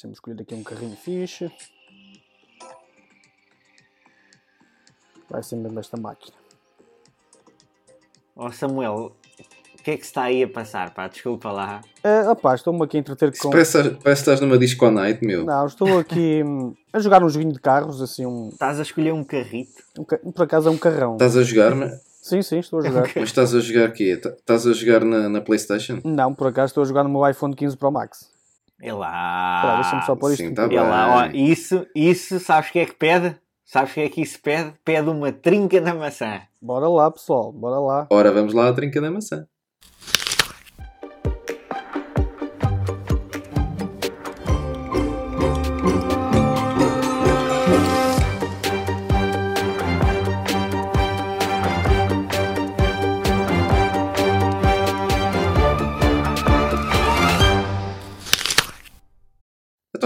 Deixa-me escolher aqui um carrinho fixe. Vai ser mesmo esta máquina. Ó Samuel, o que é que se está aí a passar, pá? Desculpa lá. Uh, opá, estou-me aqui a entreter com. Parece, parece que estás numa disco night, meu. Não, estou aqui hum, a jogar um joguinho de carros, assim, um. Estás a escolher um carrito? um ca- por acaso é um carrão. Estás a jogar, na- Sim, sim, estou a jogar. mas estás a jogar quê? Tá- Estás a jogar na, na Playstation? Não, por acaso estou a jogar no meu iPhone 15 Pro Max. É lá. Deixa-me só pôr isto. sim, tá. É lá, ó, bem. isso, isso, sabes o que é que pede? Sabes o que é que isso pede? Pede uma trinca na maçã. Bora lá, pessoal, bora lá. Ora, vamos lá à trinca da maçã.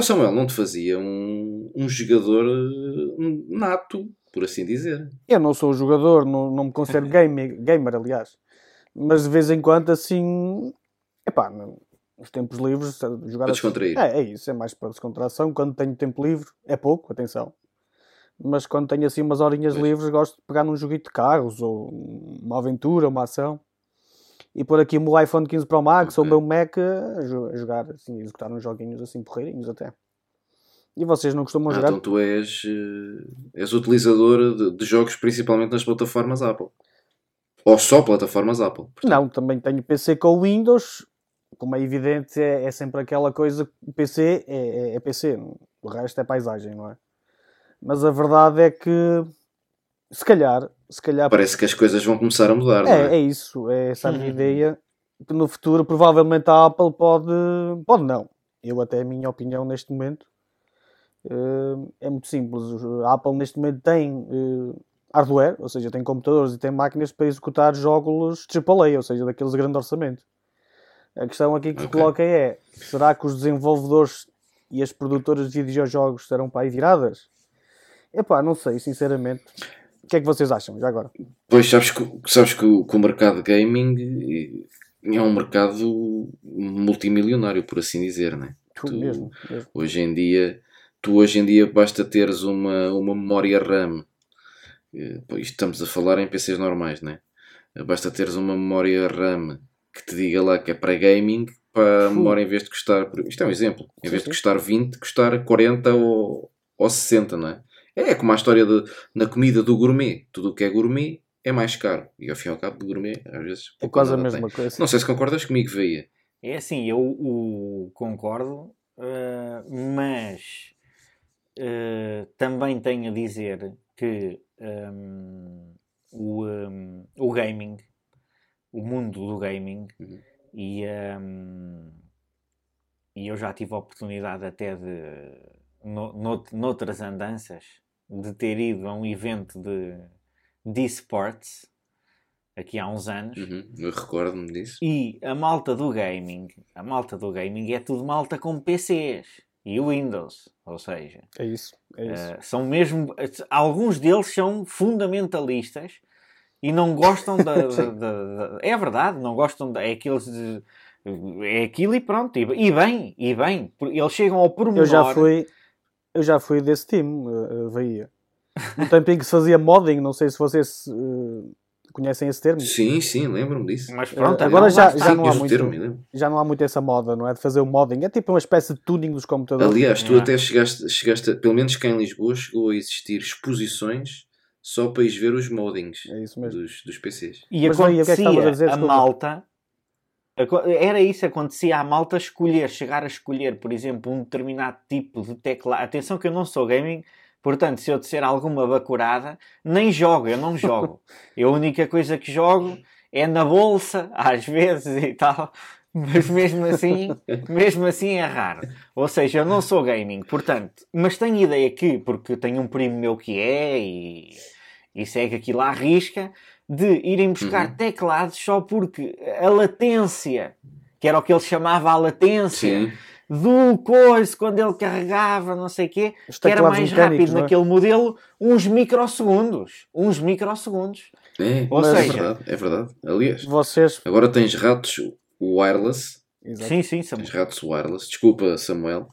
Samuel, não te fazia um, um jogador eh, nato, por assim dizer. Eu não sou jogador, não, não me considero gamer, gamer, aliás. Mas de vez em quando, assim. Epá, no- nos tempos livres, jogar Para assim- descontrair. É, é isso, é mais para descontração. Quando tenho tempo livre, é pouco, atenção. Mas quando tenho assim umas horinhas Pois. livres, gosto de pegar num joguito de carros, ou uma aventura, uma ação. E pôr aqui o meu iPhone 15 Pro Max ou o meu Mac a, jo- a jogar, assim, a executar uns joguinhos assim porreirinhos até. E vocês não costumam Ah, jogar? então tu és, eh, és utilizador de, de jogos principalmente nas plataformas Apple. Ou só plataformas Apple. portanto. Não, também tenho PC com Windows. Como é evidente, é, é sempre aquela coisa. O PC é, é- é PC, o resto é paisagem, não é? Mas a verdade é que, se calhar, se calhar. Parece que as coisas vão começar a mudar, não É, é? é isso, é essa a minha Uhum. ideia. Que no futuro, provavelmente, a Apple pode. Pode não. Eu, até a minha opinião neste momento, eh, é muito simples. A Apple, neste momento, tem eh, hardware, ou seja, tem computadores e tem máquinas para executar jogos AAA, ou seja, daqueles de grande orçamento. A questão aqui que se coloca é: será que os desenvolvedores e as produtoras de videojogos serão para aí viradas? Epá, não sei, sinceramente. O que é que vocês acham, já agora? Pois sabes que, sabes que, o, que o mercado gaming eh, é um mercado multimilionário, por assim dizer, né? Tu, Tu- mesmo, mesmo. Hoje em dia, tu hoje em dia basta teres uma, uma memória RAM. Eh, estamos a falar em PCs normais, né? Basta teres uma memória RAM que te diga lá que é para gaming, para a memória em vez de custar. Isto é um exemplo. Em vez de custar 20, custar 40 ou, ou 60, não é? É como a história de, na comida do gourmet. Tudo o que é gourmet é mais caro. E ao fim e ao cabo, gourmet, às vezes. É quase a mesma tem. coisa. Não sei se concordas comigo, Veia. É assim, eu o concordo, eh, mas eh, também tenho a dizer que ehm, o, ehm, o gaming, o mundo do gaming, Uhum. e, ehm, e eu já tive a oportunidade até de, no, nout- noutras andanças, de ter ido a um evento de, de esportes, aqui há uns anos, Uhum, Eu recordo-me disso. e a malta do gaming, a malta do gaming é tudo malta com PCs e Windows, ou seja, É isso, é isso. eh, são mesmo, alguns deles são fundamentalistas e não gostam da, da- da- da- é verdade, não gostam da, é aqueles de, é aquilo e pronto, e, e bem, e bem, eles chegam ao pormenor. eu já fui, eu já fui desse time, uh, Bahia. No tempo em que se fazia modding, não sei se vocês uh, conhecem esse termo. Sim, sim, lembro-me disso. mas pronto, Eh, agora lá já- já não há muito- termo. Já não há muito essa moda, não é? De fazer o modding. É tipo uma espécie de tuning dos computadores. Aliás, tu Yeah. até chegaste, chegaste a- pelo menos cá em Lisboa, chegou a existir exposições só para ir ver os moddings É isso mesmo. dos, dos PCs. E Mas, o que é que estavas a acontecia dizer? a Desculpa. malta. Era isso, acontecia a malta escolher, chegar a escolher, por exemplo, um determinado tipo de teclado. Atenção que eu não sou gaming, portanto, se eu disser alguma bacurada, nem jogo, eu não jogo. Eu a única coisa que jogo é na bolsa, às vezes e tal. Mas mesmo assim, mesmo assim é raro. Ou seja, eu não sou gaming, portanto, mas tenho ideia que, porque tenho um primo meu que é e, e segue aquilo à risca, de irem buscar Uhum. teclados só porque a latência, que era o que ele chamava a latência, Sim. do coisa, quando ele carregava, não sei o quê, Os que era mais rápido é? naquele modelo, uns microsegundos. Uns microsegundos. É, Ou é seja- verdade, é verdade. Aliás, Vocês. agora tens ratos wireless, Exato. Sim, sim, Samuel. tens ratos wireless, desculpa Samuel,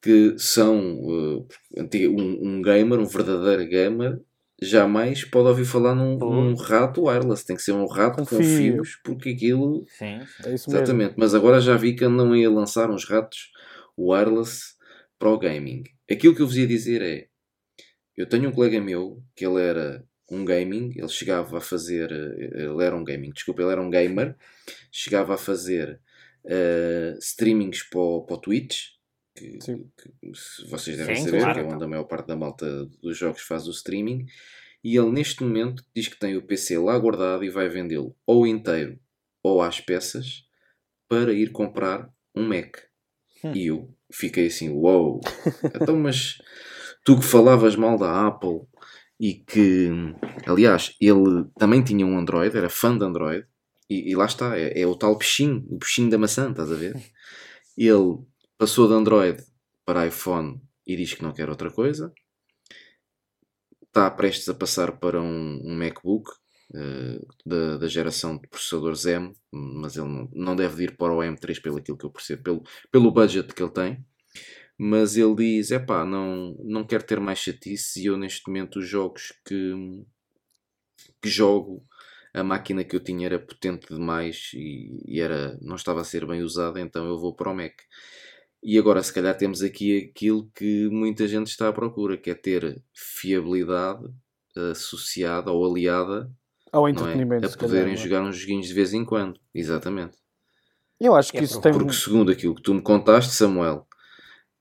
que são uh, um, um, gamer, um verdadeiro gamer, jamais pode ouvir falar num um rato wireless. Tem que ser um rato com, com fios, porque aquilo. Sim, é isso Exatamente. Mesmo. Mas agora já vi que não ia lançar uns ratos wireless para o gaming. Aquilo que eu vos ia dizer é: eu tenho um colega meu que ele era um gaming, ele chegava a fazer. Ele era um gaming, desculpa, ele era um gamer, chegava a fazer uh, streamings para o, para o Twitch. Que, que, vocês devem Sim, saber, claro, que é onde então. a maior parte da malta dos jogos faz o streaming. E ele neste momento diz que tem o PC lá guardado e vai vendê-lo ou inteiro ou às peças para ir comprar um Mac. Hum. E eu fiquei assim, uou! Wow. então, mas tu que falavas mal da Apple e que, aliás, ele também tinha um Android, era fã de Android, e, e lá está, é, é, o tal peixinho, o peixinho da maçã, estás a ver? Ele passou de Android para iPhone e diz que não quer outra coisa, está prestes a passar para um, um MacBook uh, da, da, geração de processadores M, mas ele não, não deve ir para o M3 pelo aquilo que eu percebo, pelo, pelo budget que ele tem mas ele diz: é pá, não, não quero ter mais chatice e eu neste momento os jogos que, que jogo, a máquina que eu tinha era potente demais e, e, era, não estava a ser bem usada, então eu vou para o Mac. E agora, se calhar, temos aqui aquilo que muita gente está à procura, que é ter fiabilidade associada ou aliada ao entretenimento, é? a poderem calhar, é? jogar uns joguinhos de vez em quando. Exatamente. Eu acho que é isso tem. Porque, segundo aquilo que tu me contaste, Samuel,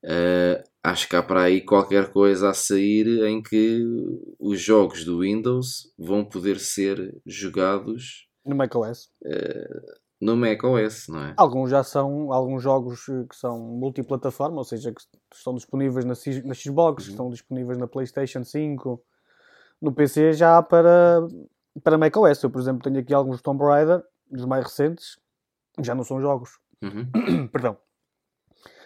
Uh, acho que há para aí qualquer coisa a sair em que os jogos do Windows vão poder ser jogados no macOS. Uh, no macOS, não é? Alguns já são, alguns jogos que são multiplataforma, ou seja, que estão disponíveis na, na Xbox, uhum. estão disponíveis na PlayStation 5, no PC já há para, para macOS. Eu, por exemplo, tenho aqui alguns Tomb Raider, dos mais recentes, já não são jogos. Uhum. Perdão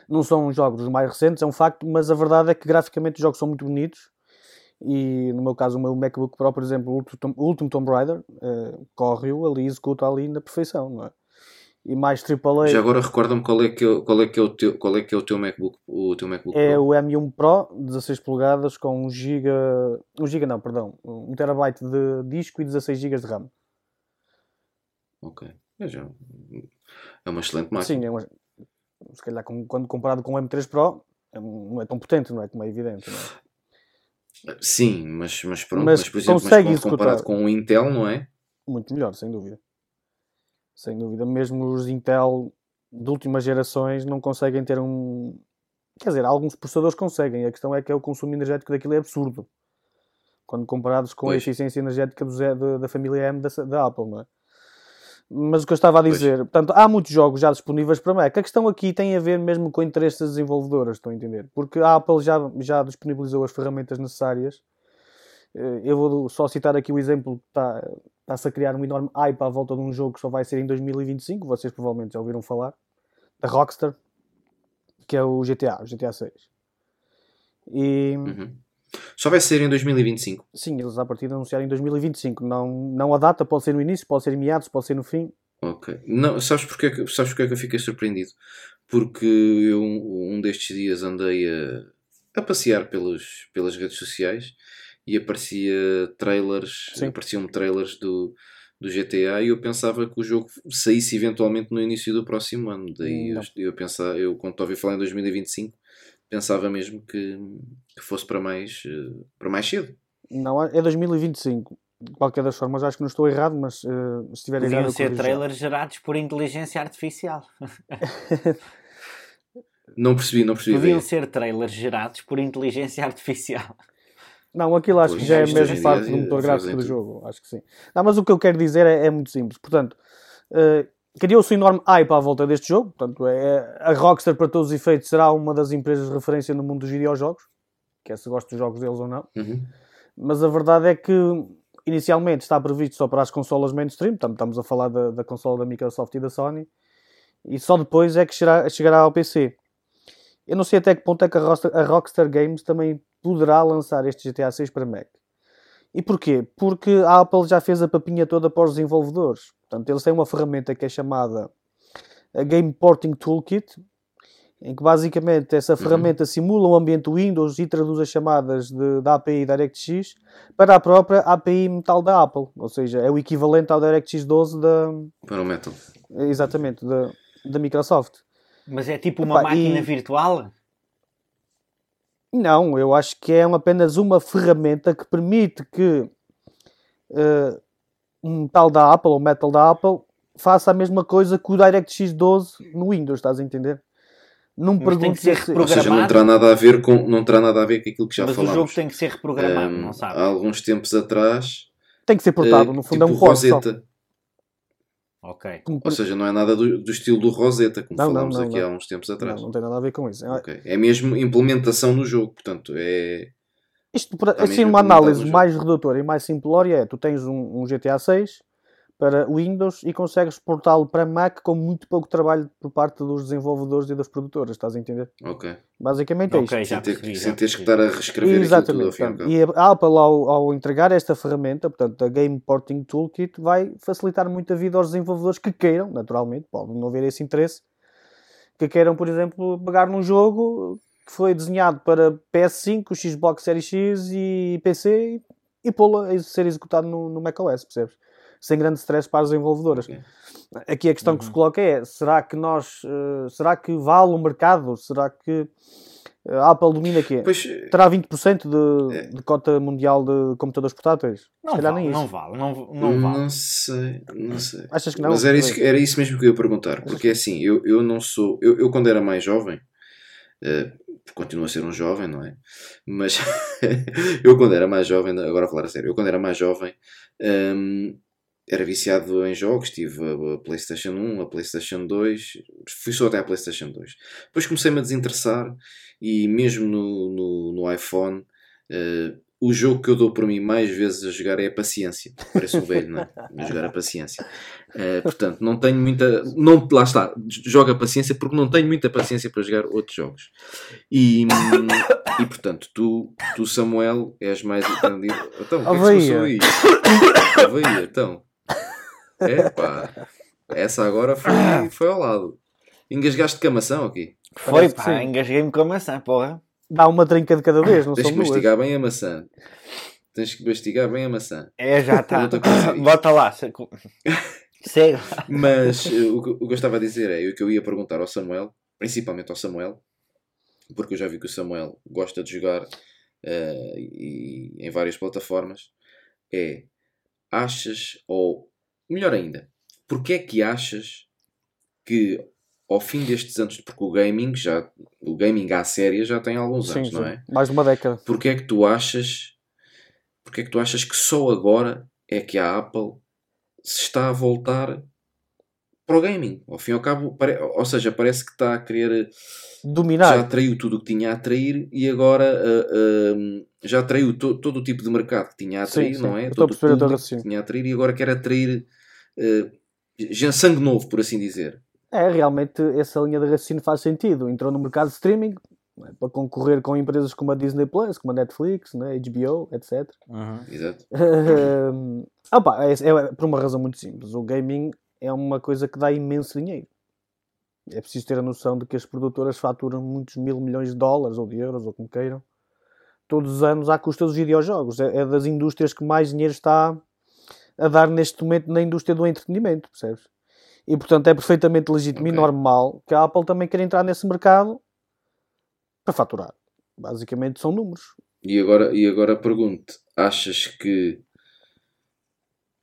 não são jogos os mais recentes, é um facto, mas a verdade é que graficamente os jogos são muito bonitos. E no meu caso, o meu MacBook Pro, por exemplo, o último Tomb Raider, uh, corre-o ali, executa ali na perfeição, não é? E mais AAA. Já agora recorda-me qual é que é, qual é que é o teu qual é que é o teu MacBook, o teu MacBook É Pro? o M1 Pro, 16 polegadas com 1 GB, 1 GB não, perdão, 1 terabyte de disco e 16 GB de RAM. OK. É, já, é uma excelente máquina. Sim, é uma, se calhar quando comparado com o M3 Pro, é não é tão potente, não é? Como é evidente, é? Sim, mas, mas pronto, mas, mas por exemplo, mas comparado com o Intel, não é? Muito melhor, sem dúvida. Sem dúvida. Mesmo os Intel de últimas gerações não conseguem ter um. Quer dizer, alguns processadores conseguem. A questão é que é o consumo energético daquilo é absurdo. Quando comparados com pois. a eficiência energética do Z, da, da família M da, da Apple, não é? Mas o que eu estava a dizer, pois. portanto, há muitos jogos já disponíveis para Mac. A questão aqui tem a ver mesmo com o interesse das desenvolvedoras, estão a entender? Porque a Apple já, já disponibilizou as ferramentas necessárias. Eh, eu vou só citar aqui o exemplo que está, está-se a criar um enorme hype à volta de um jogo que só vai ser em 2025, vocês provavelmente já ouviram falar, da Rockstar, que é o GTA, o GTA 6. E, uhum. Só vai ser em 2025? Sim, eles à partida anunciaram em 2025. Não, não a data, pode ser no início, pode ser em meados, pode ser no fim. Ok. Não, sabes porque, é sabes porque é que eu fiquei surpreendido? Porque eu um destes dias andei a, a passear pelos, pelas redes sociais e aparecia trailers, apareciam trailers do, do GTA e eu pensava que o jogo saísse eventualmente no início do próximo ano. Daí eu, eu pensava, eu quando ouvi falar em 2025 pensava mesmo que, que fosse para mais, uh, para mais cedo. Não, é 2025. De qualquer das formas, acho que não estou errado, mas uh, se estiver Podiam errado. Podiam ser trailers gerados por inteligência artificial. não percebi, não percebi. Podiam ser trailers gerados por inteligência artificial. Não, aquilo acho pois, que já é mesmo parte do motor gráfico do jogo. Acho que sim. Não, mas o que eu quero dizer é, é muito simples. Portanto, uh, criou-se um enorme hype à volta deste jogo. Portanto, é, a Rockstar, para todos os efeitos, será uma das empresas de referência no mundo dos videojogos. Quer se gosta dos jogos deles ou não. Uhum. Mas a verdade é que, inicialmente, está previsto só para as consolas mainstream. Portanto, estamos a falar da, da consola da Microsoft e da Sony. E só depois é que chegará, chegará ao PC. Eu não sei até que ponto é que a Rockstar, a Rockstar Games também poderá lançar este GTA 6 para Mac. E porquê? Porque a Apple já fez a papinha toda para os desenvolvedores. Portanto, eles têm uma ferramenta que é chamada a Game Porting Toolkit em que basicamente essa ferramenta simula o ambiente Windows e traduz as chamadas de, da API DirectX para a própria API Metal da Apple. Ou seja, é o equivalente ao DirectX 12 da. Para o Metal. Exatamente, da, da Microsoft. Mas é tipo uma Epá, máquina e- virtual? Não, eu acho que é apenas uma ferramenta que permite que eh, um tal da Apple ou Metal da Apple faça a mesma coisa que o DirectX 12 no Windows, estás a entender? Não me Mas tem perguntes que ser se- Ou seja, não terá nada a ver com, não terá nada a ver com aquilo que já Mas o jogo tem que ser reprogramado, Ahm, não sabe? há alguns tempos atrás, tem que ser portado, eh, no fundo é tipo um port só. Ok. Como Ou seja, não é nada do, do estilo do Rosetta, como Não, não, falámos não, aqui não. há uns tempos Não, atrás. não tem nada a ver com isso. É- Ok. É mesmo implementação no jogo, portanto, é. Isto, para, assim, uma análise mais redutora e mais simplória é: tu tens um, um GTA 6 para Windows e consegues portá-lo para Mac com muito pouco trabalho por parte dos desenvolvedores e das produtoras, estás a entender? Ok. Basicamente é isto. Ok, já Sem, ter, percebi. sem já teres que estar a reescrever tudo Exatamente. e ao portanto, e a Apple, ao, ao entregar esta ferramenta, portanto, a Game Porting Toolkit, vai facilitar muito a vida aos desenvolvedores que queiram, naturalmente, pode não haver esse interesse, que queiram, por exemplo, pegar num jogo que foi desenhado para PS5, Xbox Series X e PC e, e pô-lo a ser executado no, no macOS, percebes? Sem grande stress para as desenvolvedoras. Ok. Aqui a questão que se coloca é: será que nós, eh, será que vale o mercado? Será que eh, a Apple domina quê? Pois, Terá 20% de, É. de cota mundial de computadores portáteis? Não vale, nem isso. não vale, não, não vale. não sei, não sei. Achas que não? Mas era isso, era isso mesmo que eu ia perguntar, porque assim, eu, eu não sou. Eu, eu quando era mais jovem, eh, continuo a ser um jovem, não é? Mas eu quando era mais jovem, agora a falar a sério, eu quando era mais jovem hum, era viciado em jogos, tive a, a PlayStation 1, a PlayStation 2, fui só até a PlayStation 2. Depois comecei-me a desinteressar e mesmo no, no, no iPhone. eh, o jogo que eu dou por mim mais vezes a jogar é a paciência. Parece um velho, não é? A jogar a paciência. Eh, portanto, não tenho muita. Não, lá está, joga paciência porque não tenho muita paciência para jogar outros jogos. E, e portanto, tu, tu, Samuel, és mais entendido. Então, o que é que se passou aí? Então. Epá, essa agora foi, foi ao lado. Engasgaste de camação aqui. Foi Parece que pá, engasguei-me com a maçã, porra. Dá uma trinca de cada vez, não Tens são que duas. mastigar bem a maçã. Tens que mastigar bem a maçã. É, já está. Bota lá. se- Segue. Mas eh, o, que, o que eu estava a dizer é o que eu ia perguntar ao Samuel, principalmente ao Samuel, porque eu já vi que o Samuel gosta de jogar eh, e, em várias plataformas, é achas, ou melhor ainda, porque é que achas que ao fim destes anos, porque o gaming já, o gaming à séria já tem alguns Sim, anos, não sim. é? Mais de uma década. Porque é que tu achas porque é que tu achas que só agora é que a Apple se está a voltar para o gaming? Ao fim e ao cabo, pare- ou seja, parece que está a querer já Dominar. atraiu tudo o que tinha a atrair e agora ah, ah, já atraiu to- todo o tipo de mercado que tinha a atrair, sim. não é? Todo o público que tinha a atrair e agora quer atrair já sangue novo, por assim dizer. É, realmente essa linha de raciocínio faz sentido. Entrou no mercado de streaming é, para concorrer com empresas como a Disney Plus, como a Netflix, né, HBO, etc. Exato. Hum, opa, é, é por uma razão muito simples. O gaming é uma coisa que dá imenso dinheiro. É preciso ter a noção de que as produtoras faturam muitos mil milhões de dólares ou de euros, ou como queiram, todos os anos à custa dos videojogos. É, é das indústrias que mais dinheiro está a dar neste momento na indústria do entretenimento, percebes? E portanto é perfeitamente legítimo e Ok. normal que a Apple também queira entrar nesse mercado para faturar. Basicamente são números. E agora, e agora pergunto: achas que,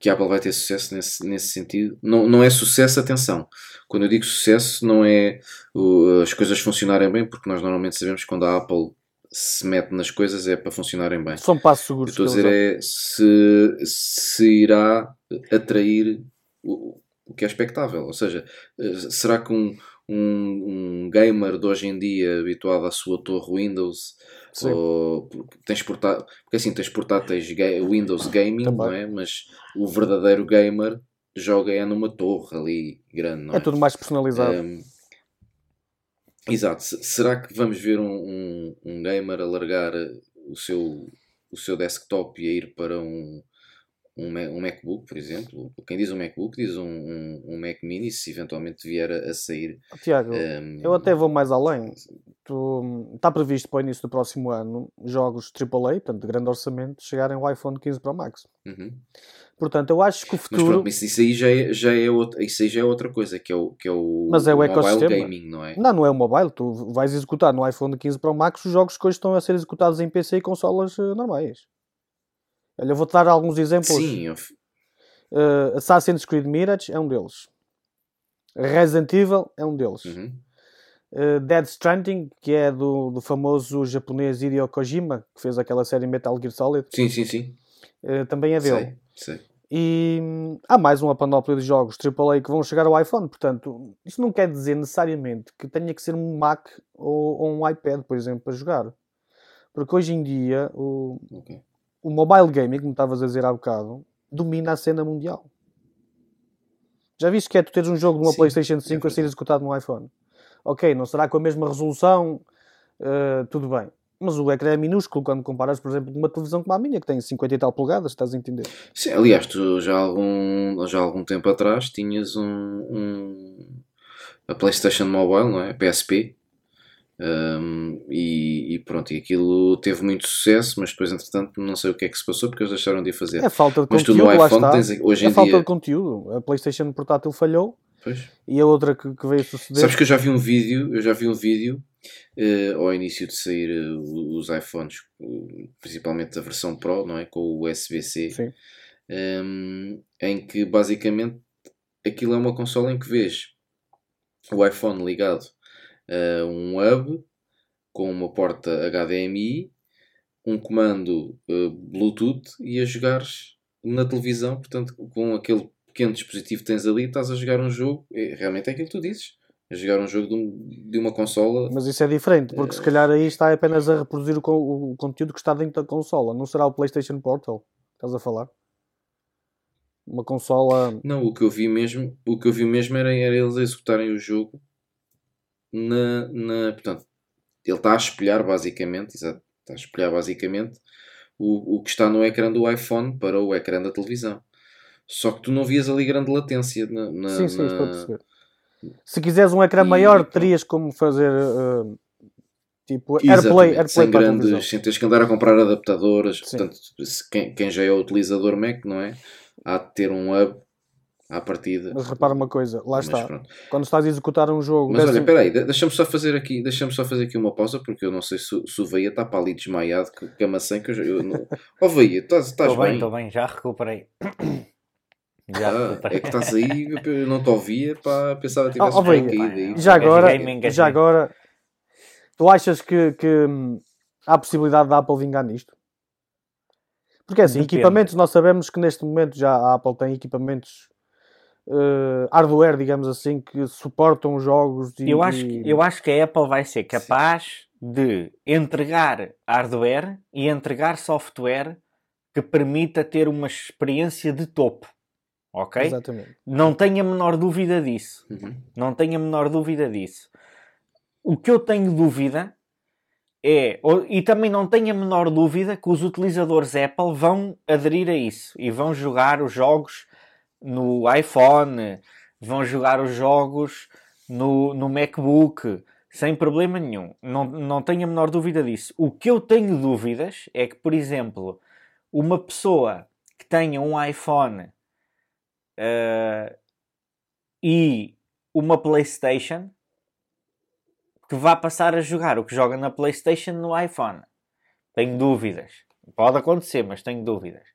que a Apple vai ter sucesso nesse, nesse sentido? Não, não é sucesso, atenção. Quando eu digo sucesso, não é o- as coisas funcionarem bem, porque nós normalmente sabemos que quando a Apple se mete nas coisas é para funcionarem bem. São passos Eu seguros. estou a dizer é se, se irá atrair o, o que é expectável. Ou seja, será que um, um, um gamer de hoje em dia habituado à sua torre Windows Sim. ou porque tens portá porque assim tens portáteis Windows Gaming, Também. não é? Mas o verdadeiro gamer joga é numa torre ali grande, não é? É tudo mais personalizado. Um, exato. Se- Será que vamos ver um, um, um gamer alargar o seu, o seu desktop e a ir para um, um, Ma- um MacBook, por exemplo. Quem diz um MacBook diz um, um, um Mac Mini, se eventualmente vier a, sair. Tiago, ehm, eu até vou mais além. Está previsto para o início do próximo ano jogos AAA, portanto, de grande orçamento, chegarem ao iPhone 15 Pro Max. uhum. Portanto, eu acho que o Mas futuro. pronto, isso, isso aí já é, já é outra, isso aí já é outra coisa, que é o, que é o, Mas é o mobile ecossistema. gaming, não é? Não, não é o mobile. Tu vais executar no iPhone 15 Pro Max os jogos que hoje estão a ser executados em PC e consolas eh, normais. Olha, eu vou-te dar alguns exemplos. Sim, eu- Eh, Assassin's Creed Mirage é um deles. Resident Evil é um deles. uhum. Uh, Dead Stranding, que é do, do famoso japonês Hideo Kojima, que fez aquela série Metal Gear Solid, sim, sim, sim. uh, também é dele. Sei, sei. E hum, há mais uma panóplia de jogos AAA que vão chegar ao iPhone, portanto, isso não quer dizer necessariamente que tenha que ser um Mac ou, ou um iPad, por exemplo, para jogar. Porque hoje em dia o, Ok. o mobile gaming, como estavas a dizer há bocado, domina a cena mundial. Já viste que é tu teres um jogo de uma Sim, PlayStation é 5 a verdade. ser executado no iPhone? Ok, não será com a mesma resolução, uh, tudo bem. Mas o ecrã é minúsculo quando comparas, por exemplo, com uma televisão como a minha, que tem 50 e tal polegadas, estás a entender? Sim, aliás, tu já há algum, já há algum tempo atrás tinhas um, um- a PlayStation Mobile, não é? A PSP. Um, e, e pronto, e aquilo teve muito sucesso, mas depois, entretanto, não sei o que é que se passou porque eles deixaram de fazer. É falta de Mas tu conteúdo, no lá iPhone está. tens hoje é em falta dia. de conteúdo. A PlayStation portátil falhou Pois. e a outra que, que veio suceder. Sabes que eu já vi um vídeo, eu já vi um vídeo eh, ao início de sair eh, os iPhones, principalmente a versão Pro, não é? Com o USB-C, Sim. ehm, em que basicamente aquilo é uma consola em que vês o iPhone ligado a um hub com uma porta HDMI, um comando eh, Bluetooth e a jogares na televisão, portanto, com aquele pequeno dispositivo tens ali, estás a jogar um jogo, é, realmente é aquilo que tu dizes, a jogar um jogo de, um- de uma consola. Mas isso é diferente, porque Eh, se calhar aí está apenas a reproduzir o, o conteúdo que está dentro da consola. Não será o PlayStation Portal? Estás a falar? Uma consola. Não, o que eu vi mesmo, o que eu vi mesmo era, era eles executarem o jogo na, na portanto, ele está a espelhar basicamente, exato, está a espelhar basicamente o, o que está no ecrã do iPhone para o ecrã da televisão. Só que tu não vias ali grande latência na, na- sim, sim, na- estou a perceber. Se quiseres um ecrã E- maior, terias como fazer. eh, tipo, Exatamente, AirPlay, AirPlay sem grandes, sem teres que andar a comprar adaptadores. Sim. Portanto, se quem, quem já é utilizador Mac, não é? Há de ter um hub à partida. Mas repara uma coisa, lá Mas está. pronto. Quando estás a executar um jogo. Mas olha, espera aí, de- deixa-me só fazer aqui, deixa-me só fazer aqui uma pausa, porque eu não sei se, o- se o Veia está para ali desmaiado, que, que a maçã que eu, já- eu não... Ó Veia, estás, estás Estou bem, bem? estou bem, já recuperei. Já Ah, é que estás aí, eu- não te ouvia, pá, pensava que Oh, tivesse oh, Veia, caído aí. já agora, já agora, tu achas que, que, hum, há possibilidade da Apple vingar nisto? Porque é assim, Depende. equipamentos, nós sabemos que neste momento já a Apple tem equipamentos eh, hardware, digamos assim, que suportam jogos e, Eu acho, e- que- eu acho que a Apple vai ser capaz de entregar hardware e entregar software que permita ter uma experiência de topo. Ok? Exatamente. Não tenho a menor dúvida disso. Uhum. Não tenho a menor dúvida disso. O que eu tenho dúvida é, e também não tenho a menor dúvida que os utilizadores Apple vão aderir a isso e vão jogar os jogos no iPhone, vão jogar os jogos no, no MacBook, sem problema nenhum. Não, não tenho a menor dúvida disso. O que eu tenho dúvidas é que, por exemplo, uma pessoa que tenha um iPhone eh, e uma PlayStation que vá passar a jogar o que joga na PlayStation no iPhone. Tenho dúvidas. Pode acontecer, mas tenho dúvidas.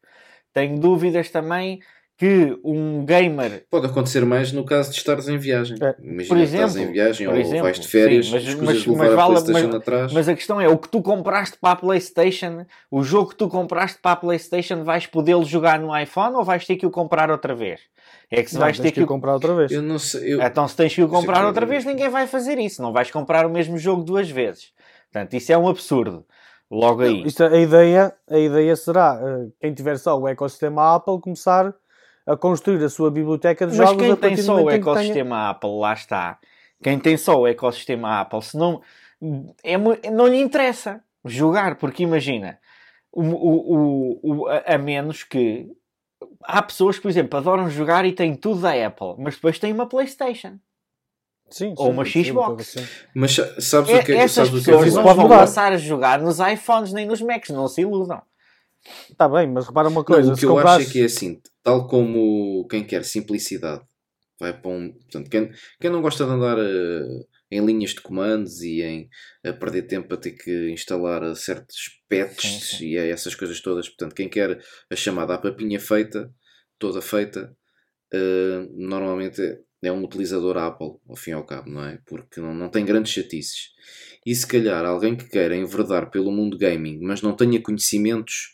Tenho dúvidas também que um gamer Pode acontecer mais no caso de estares em viagem. É. Imagina Por que estás exemplo, em viagem por ou exemplo, vais de férias, sim, mas- mas- levar mas a vale- PlayStation mas- atrás. Mas a questão é, o que tu compraste para a PlayStation, o jogo que tu compraste para a PlayStation, vais podê-lo jogar no iPhone ou vais ter que o comprar outra vez? É que se Não, vais ter que que, o... comprar outra vez. Eu não sei. Eu... Então se tens que o comprar Sim, outra vez, ninguém vai fazer isso. Não vais comprar o mesmo jogo duas vezes. Portanto, isso é um absurdo. Logo aí. Isto, a, ideia, a ideia será, eh, quem tiver só o ecossistema Apple, começar a construir a sua biblioteca de Mas jogos quem a tem só o que tenha- ecossistema Apple, lá está. Quem tem só o ecossistema Apple, se não, é, não lhe interessa jogar, porque imagina, o, o, o, o- a, a menos que há pessoas que, por exemplo, adoram jogar e têm tudo da Apple, mas depois têm uma PlayStation. Sim, Ou sim, uma sim, Xbox. assim. Mas sa- sabes É- o que é, essas sabes o que é pessoas isso não vão passar a jogar nos iPhones nem nos Macs, não se iludam. Está bem, mas repara uma Não, coisa. o que eu acho é que é assim, tal como quem quer simplicidade vai para um. Portanto, quem, quem não gosta de andar eh, em linhas de comandos e em a perder tempo a ter que instalar eh, certos patches e é essas coisas todas, portanto, quem quer a chamada a papinha feita, toda feita, eh, normalmente é- é um utilizador Apple, ao fim e ao cabo, não é? Porque não, não tem grandes chatices. E se calhar alguém que queira enverdar pelo mundo gaming, mas não tenha conhecimentos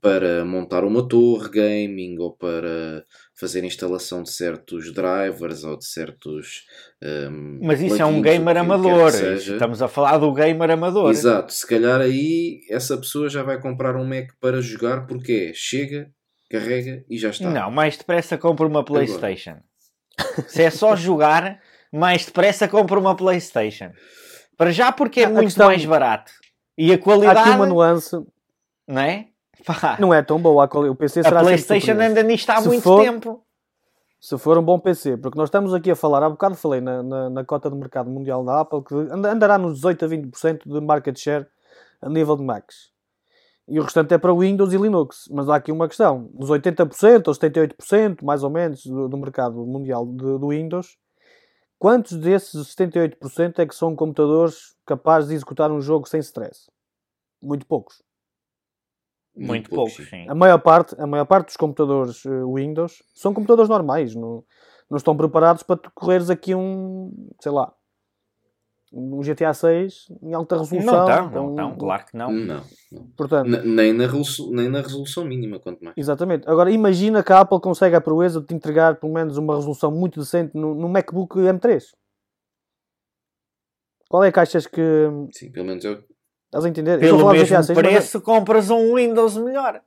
para montar uma torre gaming ou para fazer instalação de certos drivers ou de certos. ehm, Mas isso é um que- gamer que que amador. seja. Estamos a falar do gamer amador. Exato, se calhar aí essa pessoa já vai comprar um Mac para jogar porque é, chega, carrega e já está. Não, mais depressa compra uma PlayStation. Se é só jogar, mais depressa compra uma PlayStation. Para já porque é A- a muito questão- mais barato. E a Há qualidade, aqui uma nuance. não é? Pá, Não é tão boa. a O PC a será sempre PlayStation anda nisto há Se muito for- tempo. Se for um bom PC, porque nós estamos aqui a falar, há bocado falei na, na, na cota de mercado mundial da Apple que anda- andará nos 18 a 20% de market share a nível de Macs. E o restante é para Windows e Linux. Mas há aqui uma questão: dos 80% aos 78%, mais ou menos, do, do mercado mundial de- do Windows, quantos desses 78% é que são computadores capazes de executar um jogo sem stress? Muito poucos. Muito, poucos, pouco, sim. A maior parte, a maior parte dos computadores eh, Windows são computadores normais, não, não estão preparados para tu correres aqui um, sei lá, um GTA 6 em alta resolução. Não estão, então, não estão, claro que não. Não, não. Portanto, N- nem, na resolução, nem na resolução mínima, quanto mais. exatamente. Agora imagina que a Apple consegue a proeza de te entregar pelo menos uma resolução muito decente no, no MacBook M3. Qual é que achas que Sim, pelo menos eu. estás a entender? Eu Pelo a mesmo GTA 6, mas é- preço, compras um Windows melhor.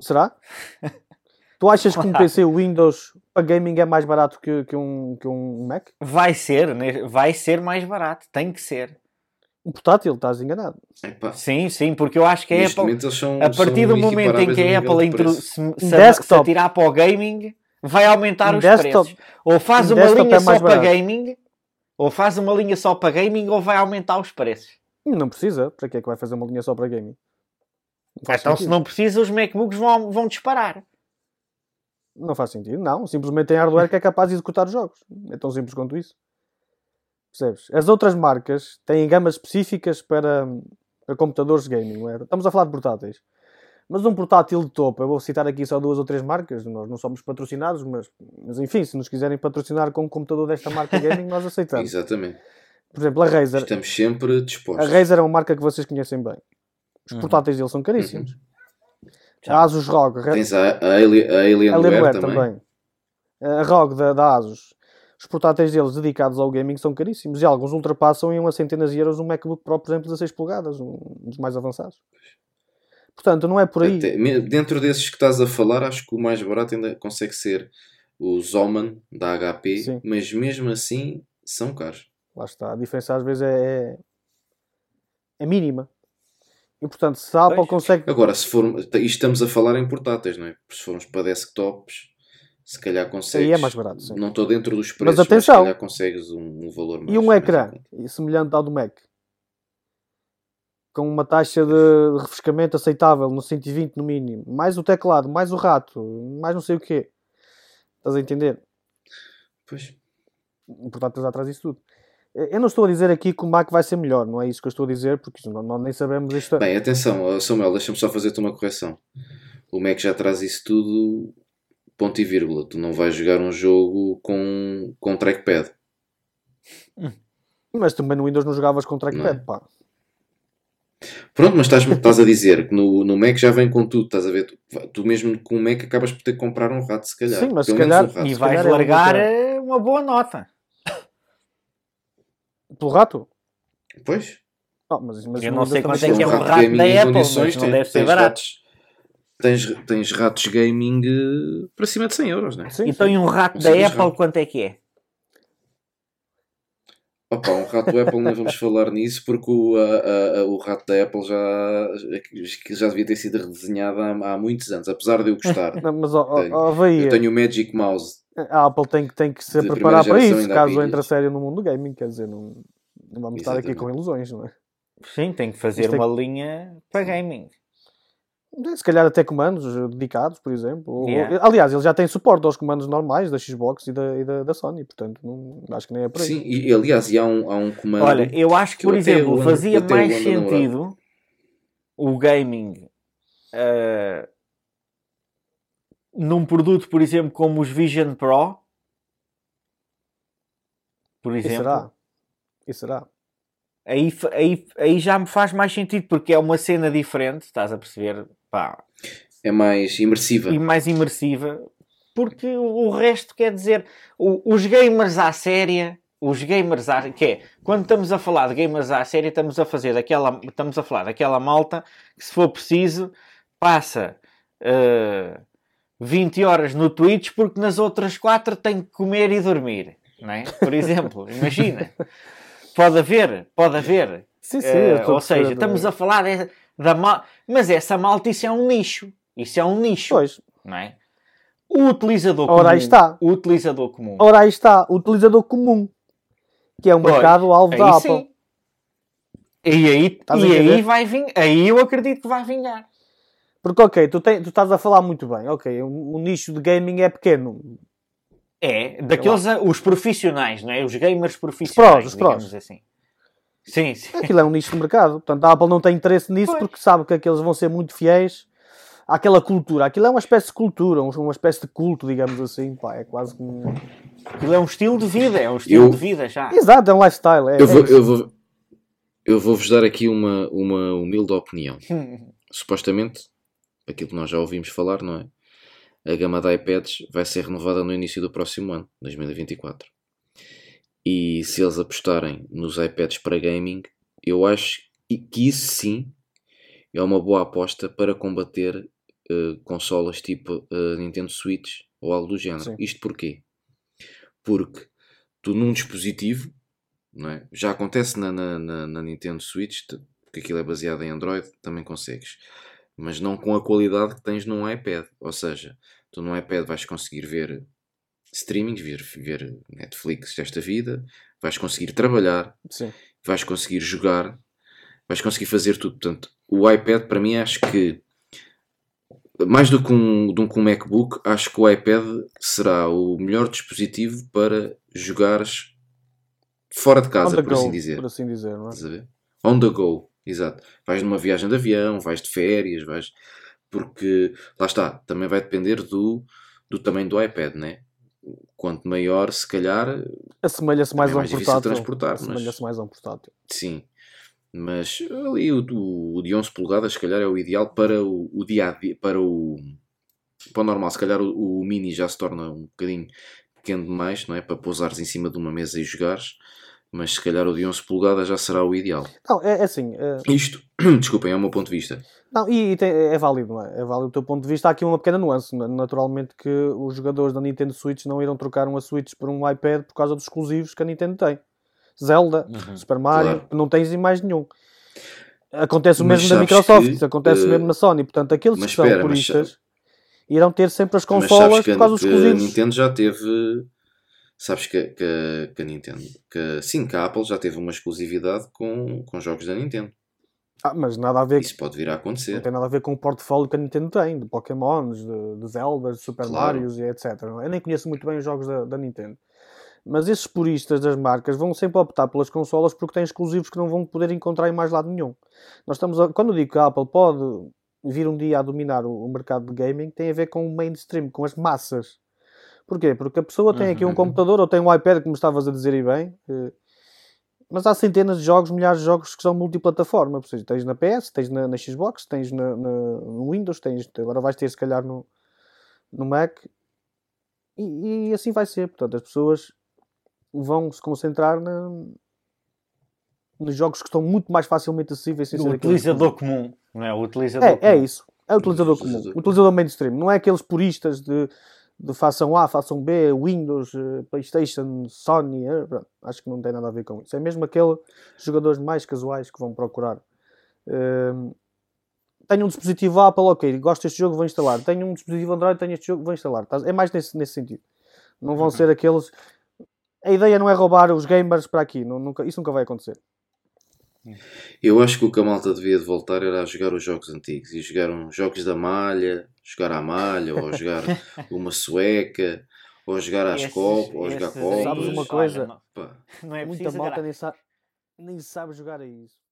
Será? tu achas que um PC Windows para gaming é mais barato que, que, um, que um Mac? Vai ser, né? vai ser mais barato. Tem que ser. Um portátil, estás enganado. Epá, Sim, sim, porque eu acho que a neste Apple, são. a partir do momento em que a Apple intro- se, se, se desktop. atirar para o gaming, vai aumentar Em os desktop- preços. Ou faz em uma linha é só mais para barato. gaming, ou faz uma linha só para gaming, ou vai aumentar os preços. Não precisa. Para que é que vai fazer uma linha só para gaming? Então, se sentido. não precisa, os MacBooks vão, vão disparar. Não faz sentido. Não. Simplesmente tem hardware que é capaz de executar os jogos. É tão simples quanto isso. Percebes? As outras marcas têm gamas específicas para, para computadores de gaming. É? Estamos a falar de portáteis. Mas um portátil de topo, eu vou citar aqui só duas ou três marcas, nós não somos patrocinados, mas, mas enfim, se nos quiserem patrocinar com um computador desta marca gaming, nós aceitamos. Exatamente. Por exemplo, a Razer. Estamos sempre A dispostos. Razer é uma marca que vocês conhecem bem. Os Uhum. portáteis deles são caríssimos. Já. A Asus ROG, Tens a, a, a Alienware, Alienware também. também. A ROG da, da Asus. Os portáteis deles dedicados ao gaming são caríssimos e alguns ultrapassam em umas centenas de euros um MacBook Pro, por exemplo, 16 polegadas, um dos mais avançados. Portanto, não é por aí. Até- dentro desses que estás a falar, acho que o mais barato ainda consegue ser o Zoman da HP, Sim. mas mesmo assim são caros. Lá está. A diferença às vezes é, é, é mínima. E portanto, se a Apple Pois. consegue. Agora, se for, isto estamos a falar em portáteis, não é? Se formos para desktops, se calhar consegues. Aí é mais barato, sim. Não estou dentro dos Mas preços, mas, atenção. se calhar consegues um, um valor mais. E um mais ecrã, e semelhante ao do Mac, com uma taxa de refrescamento aceitável no 120 no mínimo, mais o teclado, mais o rato, mais não sei o quê. Estás a entender? Pois. O portátil já traz isso tudo. Eu não estou a dizer aqui que o Mac vai ser melhor, não é isso que eu estou a dizer, porque nós nós nem sabemos isto. Bem, atenção, Samuel, deixa-me só fazer-te uma correção. O Mac já traz isso tudo, ponto e vírgula. Tu não vais jogar um jogo com, com trackpad. Mas também no Windows não jogavas com trackpad, Não. pá. Pronto, mas estás, estás a dizer que no, no Mac já vem com tudo, estás a ver? Tu, tu mesmo com o Mac acabas por ter que comprar um rato, se calhar. Sim, mas Pelo se calhar- um rato. E vais calhar é largar eh, uma boa nota. Pelo rato? Pois. Ah, mas, mas Eu não Windows sei quanto é tem que é um rato rato gaming da Apple, mas não tem- deve ser barato. ratos- Tens, tens ratos gaming eh, para cima de 100 euros, não é? Sim, Então, sim. e um rato da Apple, rato. quanto é que é? Opa, um rato Apple nem vamos falar nisso porque o, a, a, o rato da Apple já, já devia ter sido redesenhado há, há muitos anos, apesar de eu gostar. Não, mas ó, Tenho. ó, Eu tenho o Magic Mouse. A Apple tem, que- tem que se de preparar para isso, caso entre a sério no mundo do gaming, quer dizer, não, não vamos estar aqui Exatamente. com ilusões, não é? Sim, tem que fazer Isto é- uma linha para gaming. Se calhar até comandos dedicados, por exemplo. Ou- Yeah. aliás, ele já tem suporte aos comandos normais da Xbox e da, e da, da Sony, portanto, não, acho que nem é por aí. Sim, e aliás, e há um, há um comando. Olha, eu acho que, por exemplo, fazia mais sentido o gaming eh, num produto, por exemplo, como os Vision Pro. Por E exemplo, será? E será? aí, aí, aí já me faz mais sentido porque é uma cena diferente, estás a perceber? Pá, É mais imersiva. e mais imersiva, porque o resto quer dizer, o- os gamers à séria, os gamers à, que é, quando estamos a falar de gamers à séria, estamos a fazer daquela, estamos a falar daquela malta que se for preciso, passa eh, 20 horas no Twitch porque nas outras 4 tem que comer e dormir, não é? Por exemplo, imagina. Pode haver, pode haver. Sim, sim. Estou ou seja, estamos a falar de- da mal... Mas essa malta, isso é um nicho. Isso é um nicho, Pois, não é? O utilizador Ora, comum... aí está. O utilizador comum. ora aí está, o utilizador comum, que é o Pois, mercado-alvo da aí Apple. sim. E aí, Estás e aí vai vir... Aí eu acredito que vai vingar. Porque, ok, tu, tem- tu estás a falar muito bem, ok, o, o nicho de gaming é pequeno. É, daqueles... a- Os profissionais, não é? Os gamers profissionais, os prós. digamos assim. Sim, sim. Aquilo é um nicho de mercado. Portanto, a Apple não tem interesse nisso Pois. porque sabe que aqueles vão ser muito fiéis àquela cultura. Aquilo é uma espécie de cultura, um- uma espécie de culto, digamos assim. Pá, é quase como... Aquilo é um estilo de vida, é um estilo Eu- de vida já. Exato, é um lifestyle. É, Eu é vou, isso. eu vou, eu vou-vos dar aqui uma, uma humilde opinião. Supostamente, aquilo que nós já ouvimos falar, não é? A gama de iPads vai ser renovada no início do próximo ano, 2024. E se eles apostarem nos iPads para gaming, eu acho que isso sim é uma boa aposta para combater eh, consolas tipo eh, Nintendo Switch ou algo do género. Sim. Isto porquê? Porque tu num dispositivo, não é? já acontece na, na, na- na Nintendo Switch, porque aquilo é baseado em Android, também consegues. Mas não com a qualidade que tens num iPad. Ou seja, tu num iPad vais conseguir ver streamings, ver, ver Netflix desta vida, vais conseguir trabalhar, Sim. vais conseguir jogar, vais conseguir fazer tudo. Portanto, o iPad para mim acho que mais do que um, do que um MacBook, acho que o iPad será o melhor dispositivo para jogares fora de casa, por go, assim dizer. por assim dizer, não é? On the go, exato. Vais numa viagem de avião, vais de férias, vais. Porque lá está, também vai depender do, do tamanho do iPad, né? Quanto maior, se calhar, Assemelha-se mais é a um portátil. transportar, mas- Assemelha-se mais a um portátil. sim. Mas ali o, o, o de 11 polegadas, se calhar, é o ideal para o, o dia a dia, para o, para o normal. Se calhar o, o mini já se torna um bocadinho pequeno demais, não é? Para pousares em cima de uma mesa e jogares. Mas se calhar o de 11 polegadas já será o ideal. Não, é, é assim. é- Isto, desculpem, é o meu ponto de vista. Não, e, e tem- é válido, não é? É válido o teu ponto de vista. Há aqui uma pequena nuance. na- Naturalmente que os jogadores da Nintendo Switch não irão trocar uma Switch por um iPad por causa dos exclusivos que a Nintendo tem. Zelda, Uhum. Super Mario, Claro. não tens em mais nenhum. Acontece o Mas mesmo da Microsoft, que, isso acontece eh, mesmo na Sony. Portanto, aqueles mas que são espera, mas puristas irão ter sempre as Mas consolas por causa dos que a exclusivos. Nintendo já teve. Sabes que, que, que a Nintendo. Que, sim, que a Apple já teve uma exclusividade com, com jogos da Nintendo. Ah, mas nada a ver, Isso pode vir a não acontecer. tem nada a ver com o portfólio que a Nintendo tem, de Pokémons, de, de Zelda, de Super Claro. Marios e etc. não é? Eu nem conheço muito bem os jogos da, da Nintendo. Mas esses puristas das marcas vão sempre optar pelas consolas porque têm exclusivos que não vão poder encontrar em mais lado nenhum. Nós estamos a- Quando eu digo que a Apple pode vir um dia a dominar o, o mercado de gaming, tem a ver com o mainstream, com as massas. Porquê? Porque a pessoa tem aqui um Uhum. computador ou tem um iPad, como estavas a dizer e bem, eh, mas há centenas de jogos, milhares de jogos que são multiplataforma. Ou seja, tens na PS, tens na, na Xbox, tens na, na- no Windows, tens, agora vais ter se calhar no, no Mac. E, e assim vai ser. Portanto, as pessoas vão se concentrar na, nos jogos que estão muito mais facilmente acessíveis sem O utilizador comum, não é? O utilizador é, é comum. isso. É o utilizador Utilizador comum. comum. O utilizador mainstream. Não é aqueles puristas de, de façam A, façam B, Windows, eh, Playstation, Sony, eh, acho que não tem nada a ver com isso. É mesmo aquele jogadores mais casuais que vão procurar. Uh, tenho um dispositivo Apple, ok, gosto deste jogo, vou instalar. Tenho um dispositivo Android, tenho este jogo, vou instalar. É mais nesse, nesse sentido. Não vão uhum. ser aqueles. A ideia não é roubar os gamers para aqui, não, nunca, isso nunca vai acontecer. Eu acho que o que a malta devia de voltar era a jogar os jogos antigos e jogar uns jogos da malha, jogar à malha, ou jogar uma sueca, ou jogar às copas, ou jogar copas. Sabes uma coisa? Olha, não, não é Muita malta nem sabe, nem sabe jogar a isso.